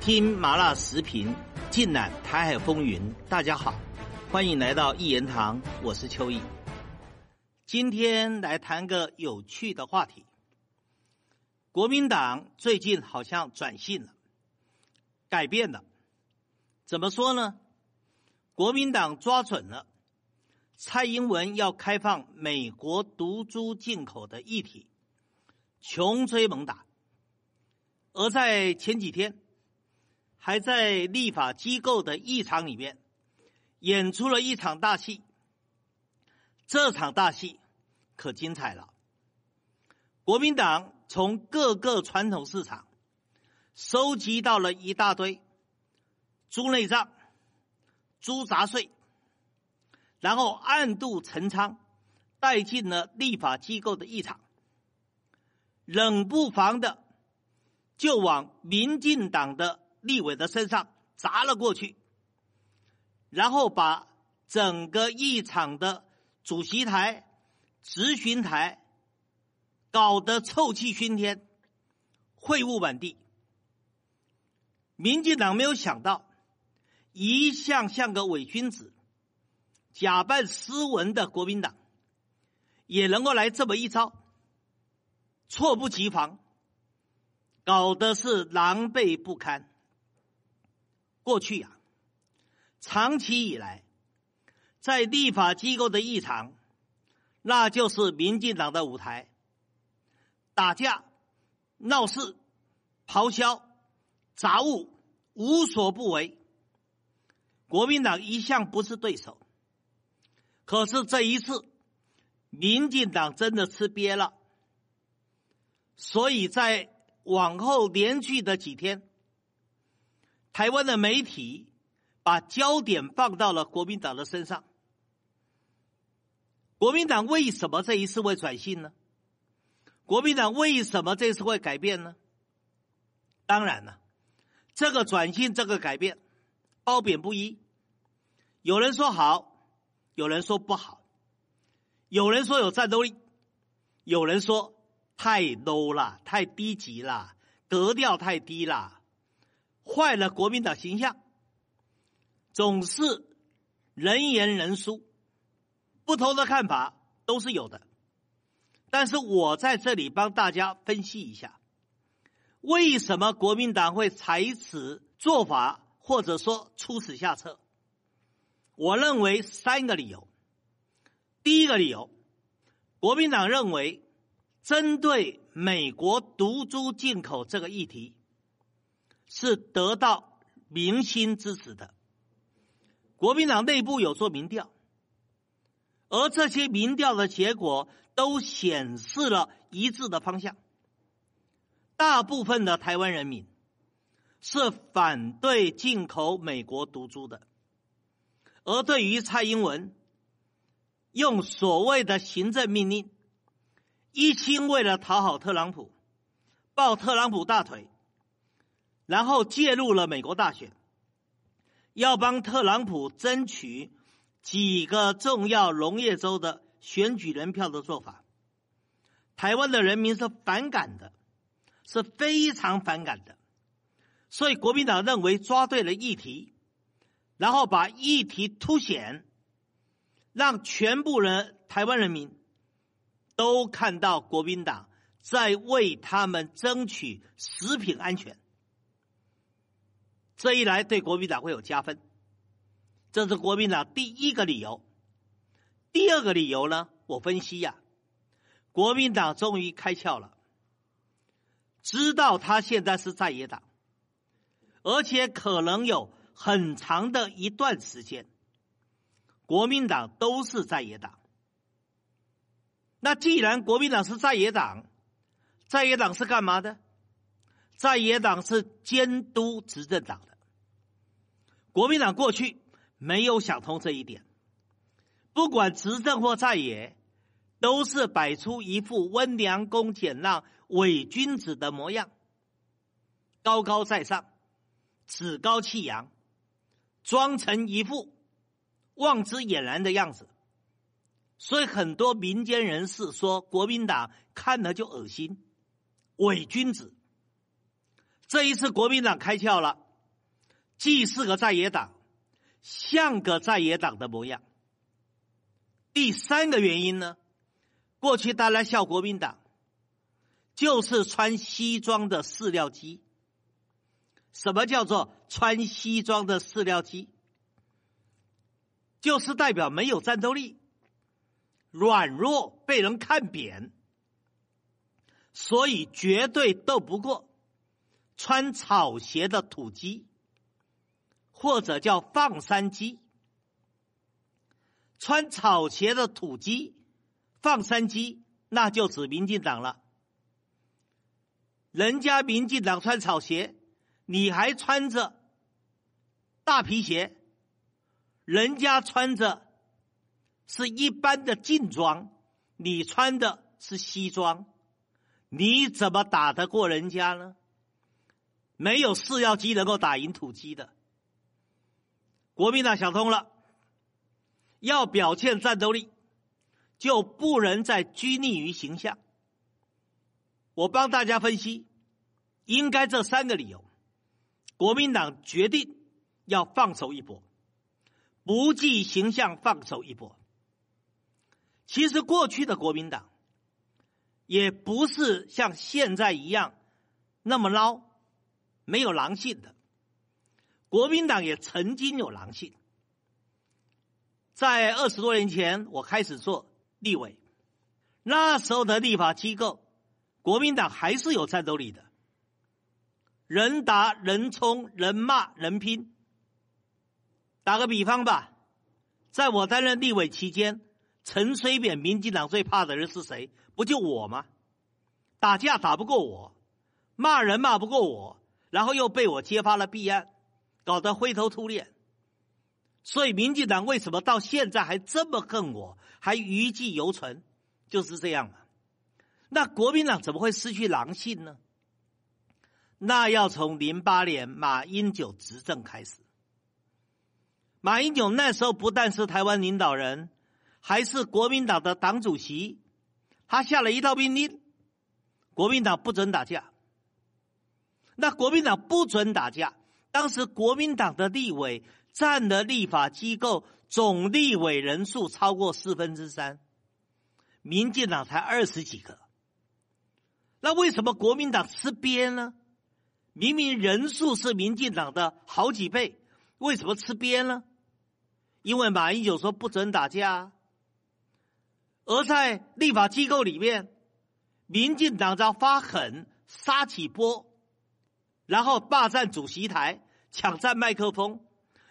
听麻辣时评，尽览台海风云。大家好，欢迎来到一言堂，我是邱毅。今天来谈个有趣的话题。国民党最近好像转性了，改变了。怎么说呢？国民党抓准了蔡英文要开放美国毒株进口的议题，穷追猛打。而在前几天。还在立法机构的议场里面演出了一场大戏，这场大戏可精彩了。国民党从各个传统市场收集到了一大堆猪内脏、猪杂碎，然后暗度陈仓带进了立法机构的议场，冷不防的就往民进党的。立委的身上砸了过去，然后把整个议场的主席台、执询台搞得臭气熏天、秽物满地。民进党没有想到，一向像个伪君子、假扮斯文的国民党，也能够来这么一招，猝不及防，搞得是狼狈不堪。过去呀，长期以来，在立法机构的议场，那就是民进党的舞台。打架、闹事、咆哮、杂物，无所不为。国民党一向不是对手，可是这一次，民进党真的吃瘪了。所以在往后连续的几天。台湾的媒体把焦点放到了国民党的身上。国民党为什么这一次会转性呢？国民党为什么这次会改变呢？当然了，这个转性、这个改变，褒贬不一。有人说好，有人说不好，有人说有战斗力，有人说太 low 了，太低级了，格调太低了。坏了国民党形象，总是人言人殊，不同的看法都是有的。但是我在这里帮大家分析一下，为什么国民党会采此做法，或者说出此下策？我认为三个理由。第一个理由，国民党认为，针对美国毒株进口这个议题。是得到民心支持的。国民党内部有做民调，而这些民调的结果都显示了一致的方向。大部分的台湾人民是反对进口美国毒株的，而对于蔡英文用所谓的行政命令，一心为了讨好特朗普，抱特朗普大腿。然后介入了美国大选，要帮特朗普争取几个重要农业州的选举人票的做法，台湾的人民是反感的，是非常反感的。所以国民党认为抓对了议题，然后把议题凸显，让全部人台湾人民都看到国民党在为他们争取食品安全。这一来，对国民党会有加分，这是国民党第一个理由。第二个理由呢？我分析呀，国民党终于开窍了，知道他现在是在野党，而且可能有很长的一段时间，国民党都是在野党。那既然国民党是在野党，在野党是干嘛的？在野党是监督执政党。国民党过去没有想通这一点，不管执政或在野，都是摆出一副温良恭俭让、伪君子的模样，高高在上、趾高气扬，装成一副望之俨然的样子。所以很多民间人士说，国民党看了就恶心，伪君子。这一次国民党开窍了。既是个在野党，像个在野党的模样。第三个原因呢，过去大家笑国民党，就是穿西装的饲料鸡。什么叫做穿西装的饲料鸡？就是代表没有战斗力，软弱，被人看扁，所以绝对斗不过穿草鞋的土鸡，或者叫放山鸡。穿草鞋的土鸡、放山鸡，那就指民进党了。人家民进党穿草鞋，你还穿着大皮鞋，人家穿着是一般的劲装，你穿的是西装，你怎么打得过人家呢？没有饲料鸡能够打赢土鸡的。国民党想通了。要表现战斗力，就不能再拘泥于形象。我帮大家分析，应该这三个理由。国民党决定要放手一搏，不计形象放手一搏。其实过去的国民党，也不是像现在一样那么孬，没有狼性的。国民党也曾经有狼性。在二十多年前，我开始做立委，那时候的立法机构，国民党还是有战斗力的，人打人冲人骂人拼。打个比方吧，在我担任立委期间，陈水扁民进党最怕的人是谁？不就我吗？打架打不过我，骂人骂不过我，然后又被我揭发了弊案，搞得灰头土脸。所以，民进党为什么到现在还这么恨我，还余悸犹存？就是这样嘛。那国民党怎么会失去狼性呢？那要从零八年马英九执政开始。马英九那时候不但是台湾领导人，还是国民党的党主席。他下了一道命令：国民党不准打架。那国民党不准打架，当时国民党的立委。占的立法机构总立委人数超过四分之三，民进党才二十几个。那为什么国民党吃瘪呢？明明人数是民进党的好几倍，为什么吃瘪呢？因为马英九说不准打架，而在立法机构里面，民进党在发狠，杀起波，然后霸占主席台，抢占麦克风。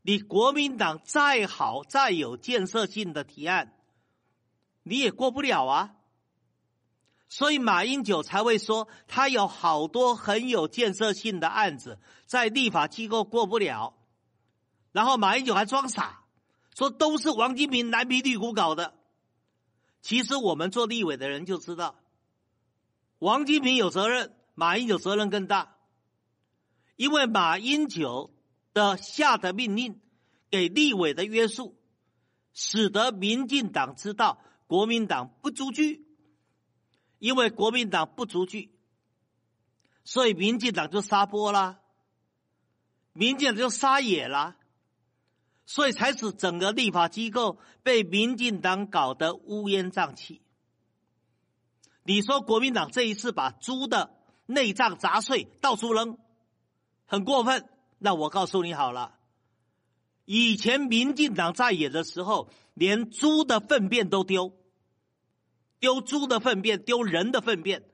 你国民党再好再有建设性的提案，你也过不了啊。所以马英九才会说他有好多很有建设性的案子在立法机构过不了，然后马英九还装傻，说都是王金平蓝皮绿骨搞的。其实我们做立委的人就知道，王金平有责任，马英九责任更大，因为马英九。的下的命令，给立委的约束，使得民进党知道国民党不足惧，因为国民党不足惧，所以民进党就撒泼啦，民进党就撒野啦，所以才使整个立法机构被民进党搞得乌烟瘴气。你说国民党这一次把猪的内脏砸碎到处扔，很过分。那我告诉你好了，以前民进党在野的时候，连猪的粪便都丢，丢猪的粪便，丢人的粪便，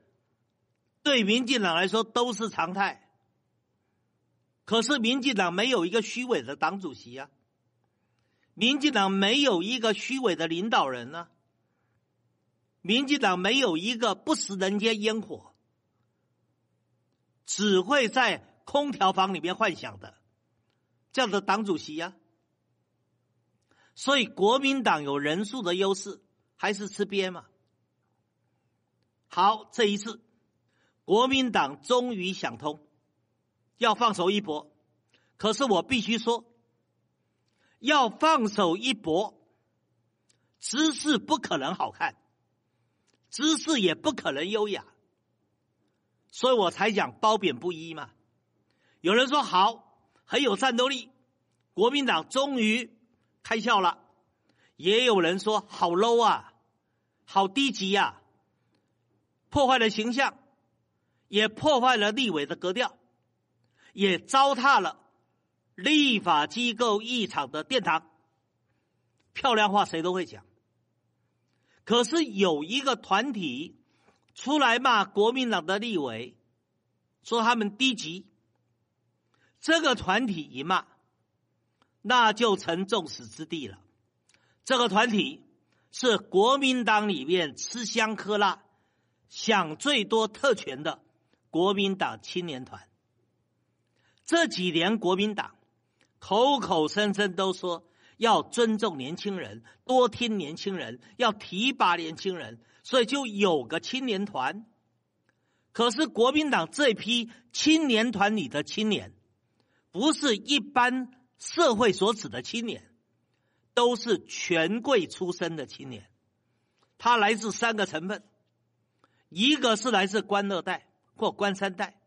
对民进党来说都是常态。可是民进党没有一个虚伪的党主席啊，民进党没有一个虚伪的领导人呢，民进党没有一个不食人间烟火，只会在。空调房里面幻想的，这样的党主席呀，所以国民党有人数的优势，还是吃瘪嘛？好，这一次国民党终于想通，要放手一搏。可是我必须说，要放手一搏，姿势不可能好看，姿势也不可能优雅，所以我才讲褒贬不一嘛。有人说好，很有战斗力。国民党终于开窍了。也有人说好 low 啊，好低级呀，破坏了形象，也破坏了立委的格调，也糟蹋了立法机构议场的殿堂。漂亮话谁都会讲，可是有一个团体出来骂国民党的立委，说他们低级。这个团体一骂，那就成众矢之的了。这个团体是国民党里面吃香喝辣、享最多特权的国民党青年团。这几年国民党口口声声都说要尊重年轻人、多听年轻人、要提拔年轻人，所以就有个青年团。可是国民党这批青年团里的青年，不是一般社会所指的青年。都是权贵出身的青年，他来自三个成分：一个是来自官二代或官三代，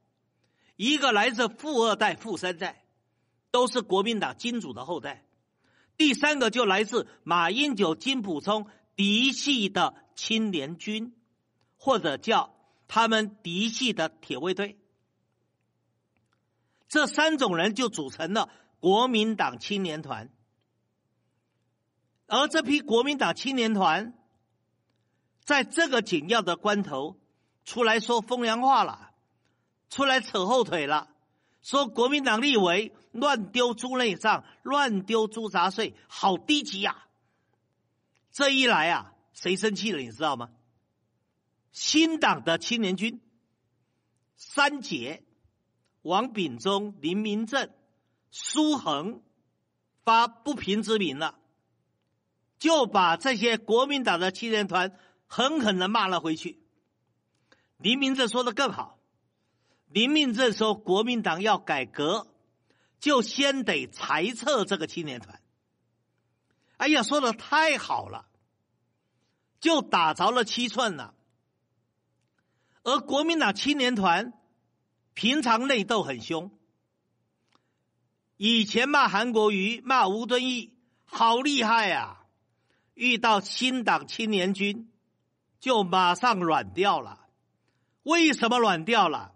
一个来自富二代、富三代，都是国民党金主的后代；第三个就来自马英九、金溥聪嫡系的青年军，或者叫他们嫡系的铁卫队。这三种人就组成了国民党青年团。而这批国民党青年团，在这个紧要的关头，出来说风凉话了，出来扯后腿了，说国民党立委乱丢猪内脏、乱丢猪杂碎，好低级呀！这一来啊，谁生气了？你知道吗？新党的青年军，三杰，王炳忠、林明正、苏恒，发不平之名了。就把这些国民党的青年团狠狠的骂了回去。林明正说的更好，林明正说国民党要改革，就先得裁撤这个青年团。哎呀，说的太好了，就打着了七寸了。而国民党青年团平常内斗很凶，以前骂韩国瑜、骂吴敦义，好厉害呀！遇到新党青年军，就马上软掉了。为什么软掉了？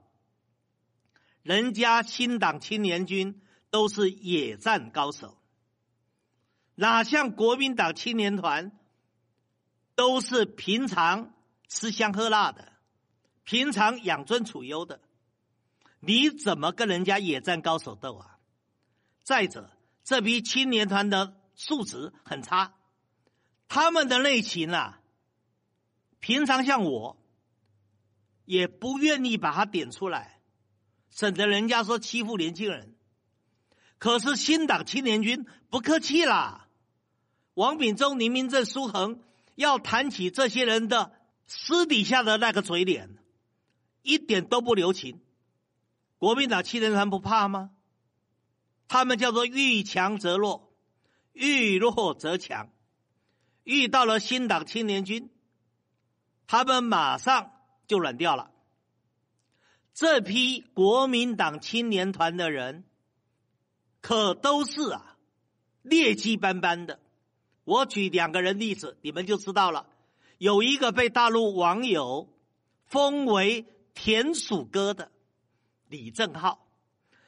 人家新党青年军都是野战高手，哪像国民党青年团，都是平常吃香喝辣的，平常养尊处优的，你怎么跟人家野战高手斗啊？再者，这批青年团的素质很差。他们的内情啊，平常像我，也不愿意把它点出来，省得人家说欺负年轻人。可是新党青年军不客气啦，王炳忠、林明正、苏恒要谈起这些人的私底下的那个嘴脸，一点都不留情。国民党青年团不怕吗？他们叫做遇强则弱，遇弱则强。遇到了新党青年军，他们马上就软掉了。这批国民党青年团的人，可都是啊，劣迹斑斑的。我举两个人例子，你们就知道了。有一个被大陆网友封为“田鼠哥”的李正浩，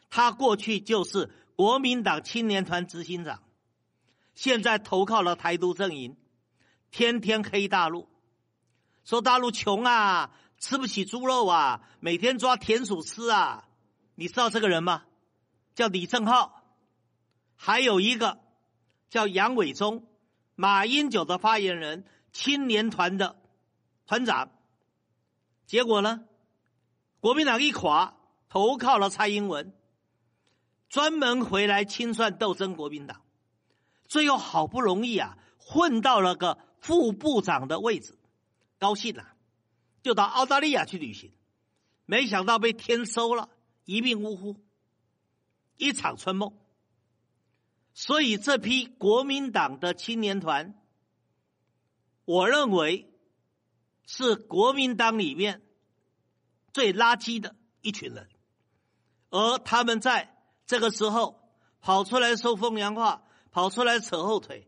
他过去就是国民党青年团执行长，现在投靠了台独阵营。天天黑大陆，说大陆穷啊，吃不起猪肉啊，每天抓田鼠吃啊。你知道这个人吗？叫李正浩，还有一个叫杨伟忠，马英九的发言人，青年团的团长。结果呢，国民党一垮，投靠了蔡英文，专门回来清算斗争国民党，最后好不容易啊，混到了个。副部长的位置，高兴了，就到澳大利亚去旅行，没想到被天收了，一命呜呼，一场春梦。所以这批国民党的青年团，我认为是国民党里面最垃圾的一群人，而他们在这个时候跑出来说风凉话，跑出来扯后腿，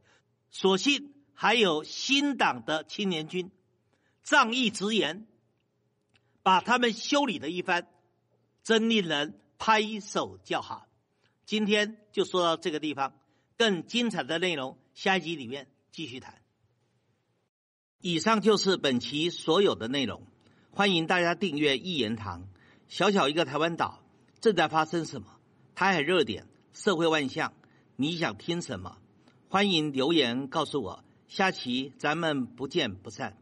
所幸还有新党的青年军仗义直言，把他们修理了一番，真令人拍手叫好。今天就说到这个地方，更精彩的内容下一集里面继续谈。以上就是本期所有的内容，欢迎大家订阅一言堂。小小一个台湾岛，正在发生什么？台海热点，社会万象，你想听什么？欢迎留言告诉我。下期咱们不见不散。